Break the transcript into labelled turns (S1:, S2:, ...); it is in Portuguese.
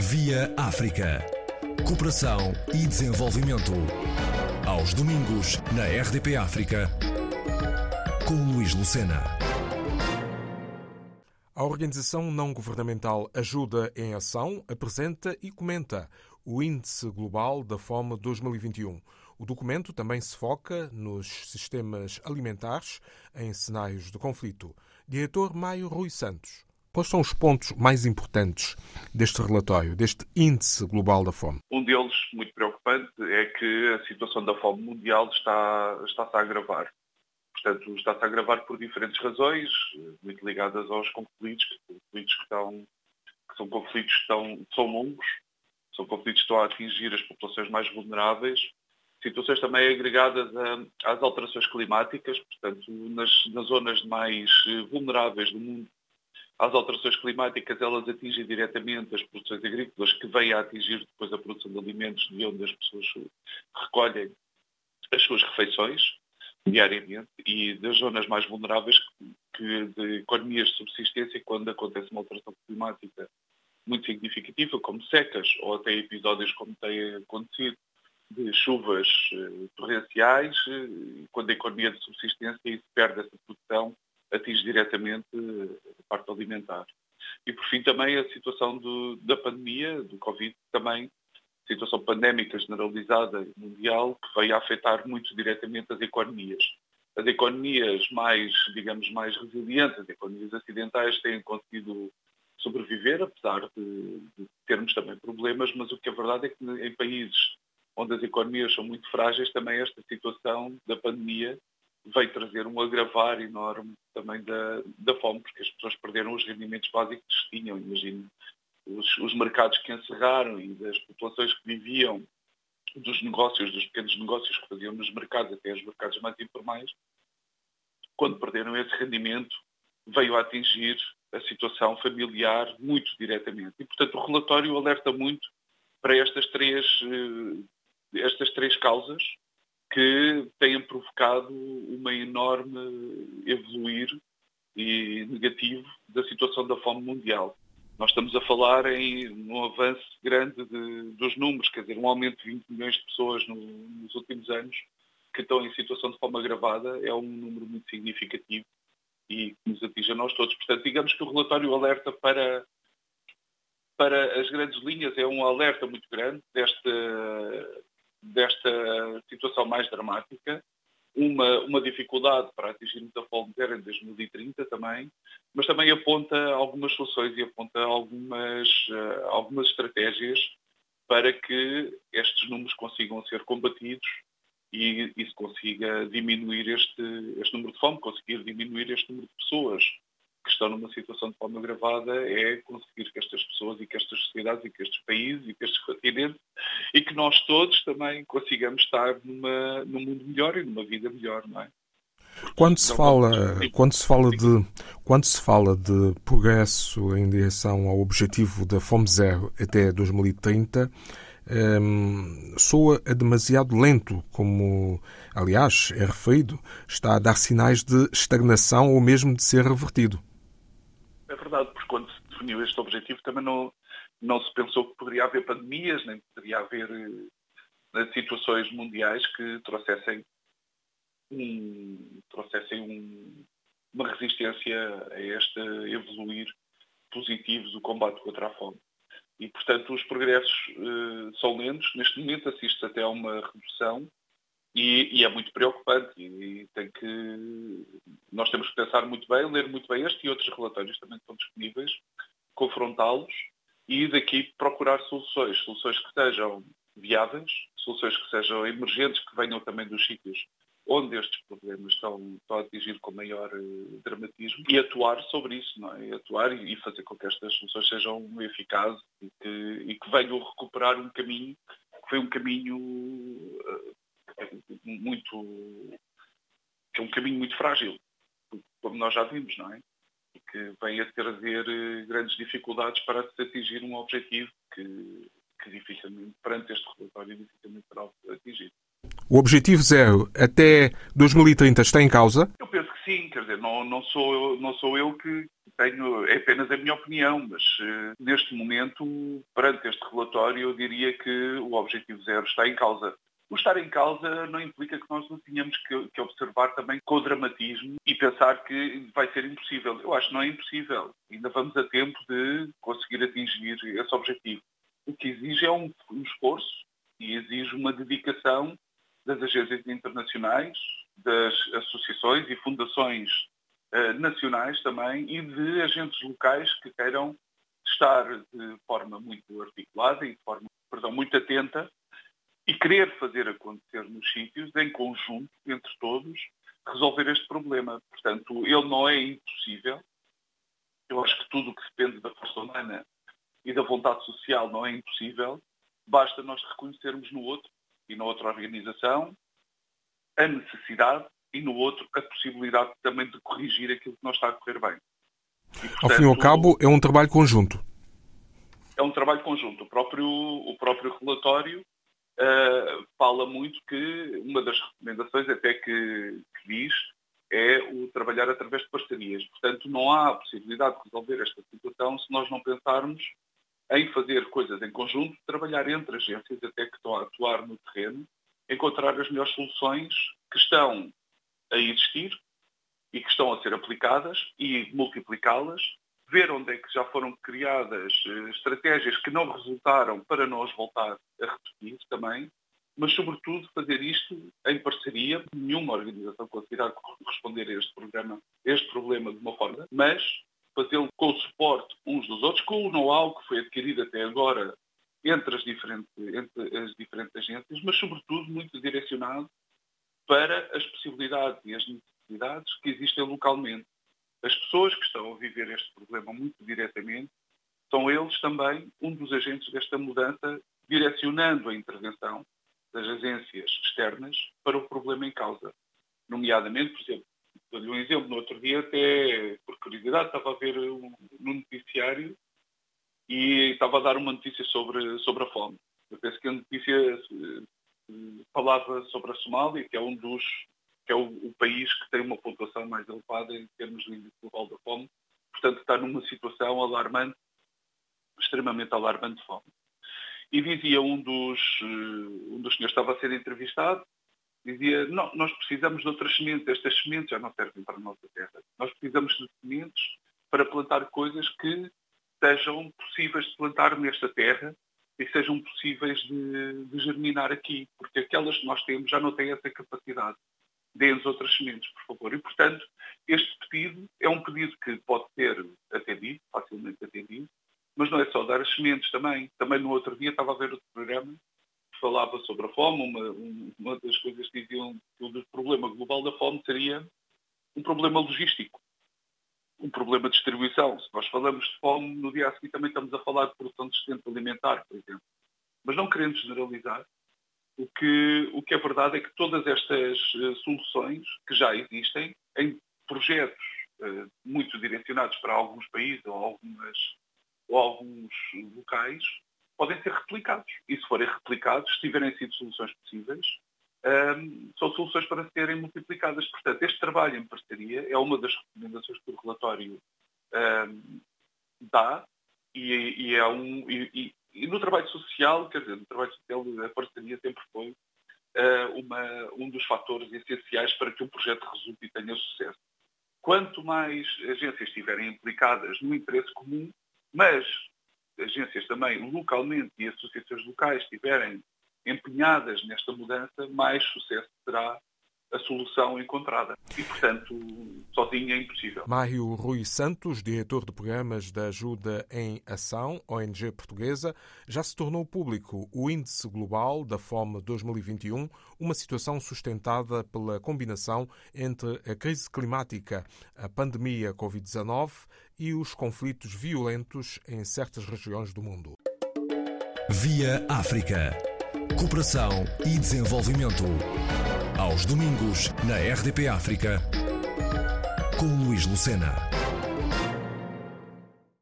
S1: Via África. Cooperação e desenvolvimento. Aos domingos, na RDP África, com Luís Lucena.
S2: A organização não-governamental Ajuda em Ação apresenta e comenta o Índice Global da Fome 2021. O documento também se foca nos sistemas alimentares em cenários de conflito. Diretor Maio Rui Santos. Quais são os pontos mais importantes deste relatório, deste índice global da fome?
S3: Um deles, muito preocupante, é que a situação da fome mundial está, está-se a agravar. Portanto, está-se a agravar por diferentes razões, muito ligadas aos conflitos, conflitos que, estão, que são conflitos que estão, são longos, são conflitos que estão a atingir as populações mais vulneráveis, situações também agregadas a, às alterações climáticas, portanto, nas, nas zonas mais vulneráveis do mundo, as alterações climáticas elas atingem diretamente as produções agrícolas que vêm a atingir depois a produção de alimentos de onde as pessoas recolhem as suas refeições diariamente e das zonas mais vulneráveis que, de economias de subsistência quando acontece uma alteração climática muito significativa, como secas ou até episódios como tem acontecido de chuvas eh, torrenciais, eh, quando a economia de subsistência e se perde essa produção atinge diretamente a parte alimentar. E, por fim, também a situação do, da pandemia, do Covid, também, situação pandémica generalizada mundial, que veio a afetar muito diretamente as economias. As economias mais, digamos, mais resilientes, as economias acidentais, têm conseguido sobreviver, apesar de, de termos também problemas, mas o que é verdade é que em países onde as economias são muito frágeis, também esta situação da pandemia veio trazer um agravar enorme também da, da fome, porque as pessoas perderam os rendimentos básicos que tinham. Imagino os, os mercados que encerraram e das populações que viviam dos negócios, dos pequenos negócios que faziam nos mercados, até os mercados mais informais, quando perderam esse rendimento, veio a atingir a situação familiar muito diretamente. E, portanto, o relatório alerta muito para estas três, eh, estas três causas que têm provocado uma enorme evoluir e negativo da situação da fome mundial. Nós estamos a falar em um avanço grande de, dos números, quer dizer, um aumento de 20 milhões de pessoas no, nos últimos anos que estão em situação de fome agravada é um número muito significativo e que nos atinge a nós todos. Portanto, digamos que o relatório alerta para, para as grandes linhas, é um alerta muito grande desta, desta situação mais dramática, uma, uma dificuldade para atingirmos a fome zero em 2030 também, mas também aponta algumas soluções e aponta algumas, uh, algumas estratégias para que estes números consigam ser combatidos e, e se consiga diminuir este, este número de fome, conseguir diminuir este número de pessoas que estão numa situação de fome agravada é conseguir que estas pessoas e que estas sociedades e que estes países e que estes continentes e que nós todos também consigamos estar numa, num mundo melhor e numa vida melhor, não é?
S2: Quando se fala, quando se fala de, quando se fala de progresso em direção ao objetivo da fome zero até 2030, um, soa demasiado lento, como, aliás, é referido, está a dar sinais de estagnação ou mesmo de ser revertido.
S3: É verdade, porque quando se definiu este objetivo também não, não se pensou que poderia haver pandemias, nem poderia haver uh, situações mundiais que trouxessem, um, trouxessem um, uma resistência a este evoluir positivo do combate contra a fome. E, portanto, os progressos uh, são lentos. Neste momento assiste até a uma redução e, e, é muito preocupante. E, e, tem que nós temos que pensar muito bem, ler muito bem este e outros relatórios também estão disponíveis, confrontá-los e daqui procurar soluções, soluções que sejam viáveis, soluções que sejam emergentes, que venham também dos sítios onde estes problemas estão, estão a atingir com maior uh, dramatismo e atuar sobre isso, não é? Atuar e, fazer com que estas soluções sejam eficazes e que, e que venham recuperar um caminho que foi um caminho uh, muito que é um caminho muito frágil, como nós já vimos, não é? Que vem a trazer uh, grandes dificuldades para se atingir um objetivo que, que dificilmente, perante este relatório, dificilmente será atingido.
S2: O objetivo zero até 2030 está em causa?
S3: Eu penso que sim, quer dizer, não, não, sou, eu, não sou eu que tenho, é apenas a minha opinião, mas uh, neste momento, perante este relatório, eu diria que o objetivo zero está em causa. O estar em causa não implica que nós não tenhamos que, que, observar também com dramatismo e pensar que vai ser impossível. Eu acho que não é impossível. Ainda vamos a tempo de conseguir atingir esse objetivo. O que exige é um, um esforço e exige uma dedicação das agências internacionais, das associações e fundações uh, nacionais também e de agentes locais que queiram estar de forma muito articulada e de forma, perdão, muito atenta e querer fazer acontecer nos sítios, em conjunto, entre todos, resolver este problema. Portanto, ele não é impossível. Eu acho que tudo o que depende da força humana e da vontade social não é impossível. Basta nós reconhecermos no outro e na outra organização a necessidade e no outro a possibilidade também de corrigir aquilo que não está a correr bem.
S2: E, portanto, ao fim e ao cabo, é um trabalho conjunto.
S3: É um trabalho conjunto. O próprio, o próprio relatório uh, fala muito que uma das recomendações até que, que, diz é o trabalhar através de parcerias. Portanto, não há possibilidade de resolver esta situação se nós não pensarmos em fazer coisas em conjunto, trabalhar entre agências até que estão a atuar no terreno, encontrar as melhores soluções que estão a existir e que estão a ser aplicadas e multiplicá-las ver onde é que já foram criadas eh, estratégias que não resultaram para nós voltar a repetir também, mas sobretudo fazer isto em parceria, nenhuma organização conseguirá responder a este programa, a este problema de uma forma, mas fazê-lo com o suporte uns dos outros, com o know-how que foi adquirido até agora entre as, diferentes, entre as diferentes agências, mas sobretudo muito direcionado para as possibilidades e as necessidades que existem localmente. As pessoas que estão a viver este problema muito diretamente são eles também um dos agentes desta mudança, direcionando a intervenção das agências externas para o problema em causa. Nomeadamente, por exemplo, dou-lhe um exemplo, no outro dia até, por curiosidade, estava a ver um, no noticiário e estava a dar uma notícia sobre, sobre a fome. Eu penso que a notícia eh, falava sobre a Somália, que é um dos que é o, o, país que tem uma pontuação mais elevada em termos de índice global da fome, portanto está numa situação alarmante, extremamente alarmante de fome. E dizia um dos, uh, um dos senhores que estava a ser entrevistado, dizia, não, nós precisamos de outras sementes, estas sementes já não servem para a nossa terra. Nós precisamos de sementes para plantar coisas que sejam possíveis de plantar nesta terra e sejam possíveis de, de germinar aqui, porque aquelas que nós temos já não têm essa capacidade dê-nos outras sementes, por favor. E, portanto, este pedido é um pedido que pode ser atendido, facilmente atendido, mas não é só dar as sementes também. Também no outro dia estava a ver outro programa que falava sobre a fome. Uma, uma das coisas que diziam que o problema global da fome seria um problema logístico, um problema de distribuição. Se nós falamos de fome, no dia a seguir também estamos a falar de produção de sustento alimentar, por exemplo. Mas não querendo generalizar, o que, o que é verdade é que todas estas uh, soluções que já existem em projetos uh, muito direcionados para alguns países ou, algumas, ou alguns locais podem ser replicados. E se forem replicados, se tiverem sido soluções possíveis, um, ehm, são soluções para serem multiplicadas. Portanto, este trabalho em parceria é uma das recomendações que o relatório um, ehm, dá e, e, é um, e, e no trabalho social, quer dizer, no trabalho social a parceria sempre foi uh, uma, um dos fatores essenciais para que um projeto resulte e tenha sucesso. Quanto mais agências estiverem implicadas no interesse comum, mas agências também localmente e associações locais estiverem empenhadas nesta mudança, mais sucesso terá a solução encontrada. E, portanto, sozinho é impossível.
S2: Mário Rui Santos, diretor de programas da Ajuda em Ação, ONG portuguesa, já se tornou público o Índice Global da Fome 2021, uma situação sustentada pela combinação entre a crise climática, a pandemia Covid-19 e os conflitos violentos em certas regiões do mundo.
S1: Via África. Cooperação e desenvolvimento aos domingos na RDP África com Luís Lucena.